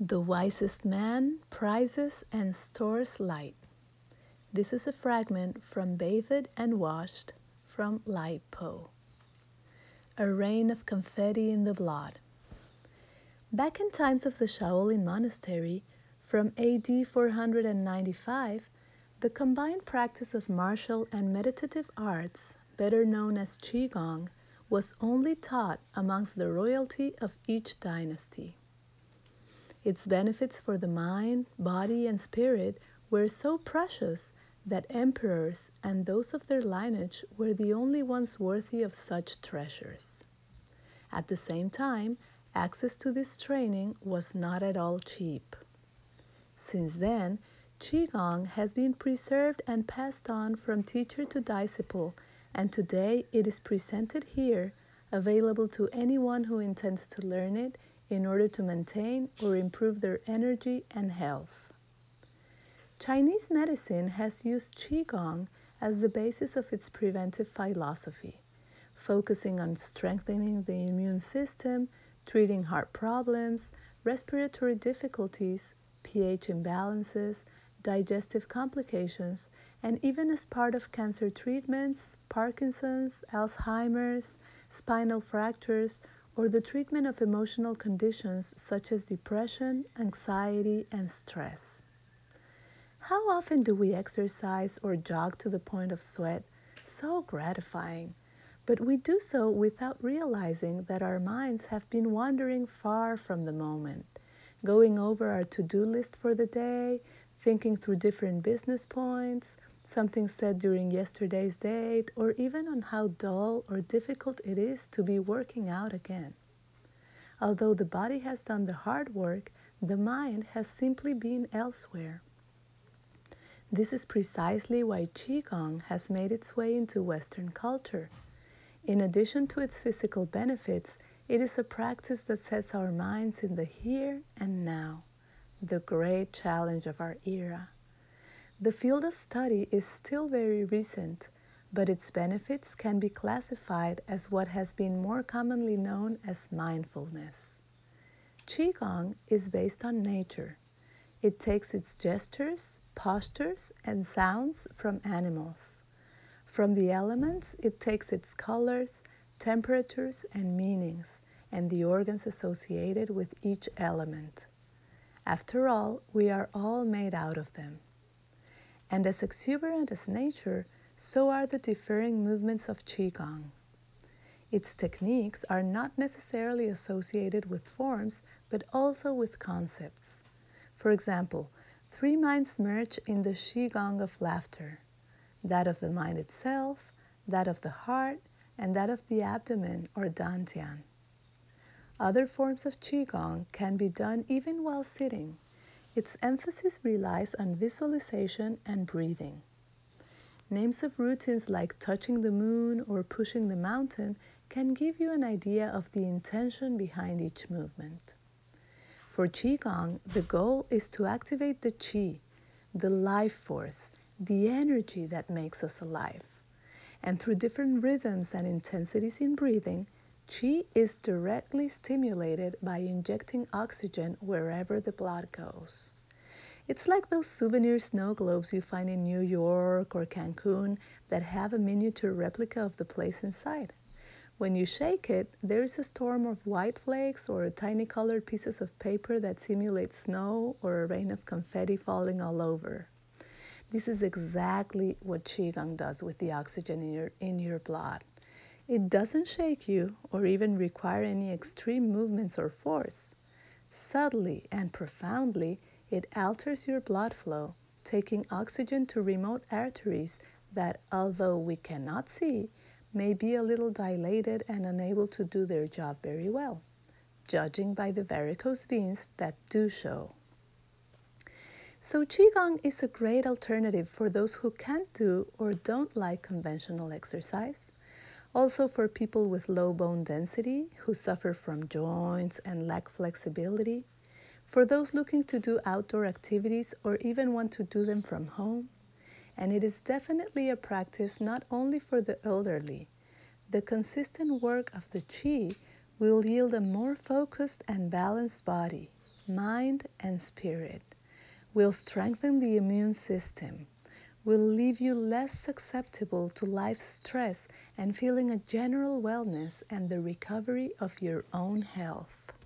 The wisest man prizes and stores light. This is a fragment from Bathed and Washed from Po. A rain of confetti in the blood. Back in times of the Shaolin Monastery, from AD 495, the combined practice of martial and meditative arts, better known as Qigong, was only taught amongst the royalty of each dynasty. Its benefits for the mind, body, and spirit were so precious that emperors and those of their lineage were the only ones worthy of such treasures. At the same time, access to this training was not at all cheap. Since then, Qigong has been preserved and passed on from teacher to disciple, and today it is presented here, available to anyone who intends to learn it in order to maintain or improve their energy and health. Chinese medicine has used Qigong as the basis of its preventive philosophy, focusing on strengthening the immune system, treating heart problems, respiratory difficulties, pH imbalances, digestive complications, and even as part of cancer treatments, Parkinson's, Alzheimer's, spinal fractures, or the treatment of emotional conditions such as depression, anxiety, and stress. How often do we exercise or jog to the point of sweat? So gratifying. But we do so without realizing that our minds have been wandering far from the moment, going over our to do list for the day, thinking through different business points, something said during yesterday's date, or even on how dull or difficult it is to be working out again. Although the body has done the hard work, the mind has simply been elsewhere. This is precisely why Qigong has made its way into Western culture. In addition to its physical benefits, it is a practice that sets our minds in the here and now the great challenge of our era. The field of study is still very recent, but its benefits can be classified as what has been more commonly known as mindfulness. Qigong is based on nature. It takes its gestures, postures, and sounds from animals. From the elements, it takes its colors, temperatures, and meanings, and the organs associated with each element. After all, we are all made out of them. And as exuberant as nature, so are the differing movements of Qigong. Its techniques are not necessarily associated with forms, but also with concepts. For example, three minds merge in the Qigong of laughter that of the mind itself, that of the heart, and that of the abdomen or dantian. Other forms of Qigong can be done even while sitting. Its emphasis relies on visualization and breathing. Names of routines like touching the moon or pushing the mountain can give you an idea of the intention behind each movement. For Qigong, the goal is to activate the Qi, the life force, the energy that makes us alive. And through different rhythms and intensities in breathing, Qi is directly stimulated by injecting oxygen wherever the blood goes. It's like those souvenir snow globes you find in New York or Cancun that have a miniature replica of the place inside. When you shake it, there is a storm of white flakes or tiny colored pieces of paper that simulate snow or a rain of confetti falling all over. This is exactly what Qigong does with the oxygen in your, in your blood. It doesn't shake you or even require any extreme movements or force. Subtly and profoundly, it alters your blood flow, taking oxygen to remote arteries that, although we cannot see, may be a little dilated and unable to do their job very well, judging by the varicose veins that do show. So, Qigong is a great alternative for those who can't do or don't like conventional exercise also for people with low bone density who suffer from joints and lack flexibility. For those looking to do outdoor activities or even want to do them from home. And it is definitely a practice not only for the elderly. The consistent work of the Qi will yield a more focused and balanced body, mind, and spirit, will strengthen the immune system, will leave you less susceptible to life's stress and feeling a general wellness and the recovery of your own health.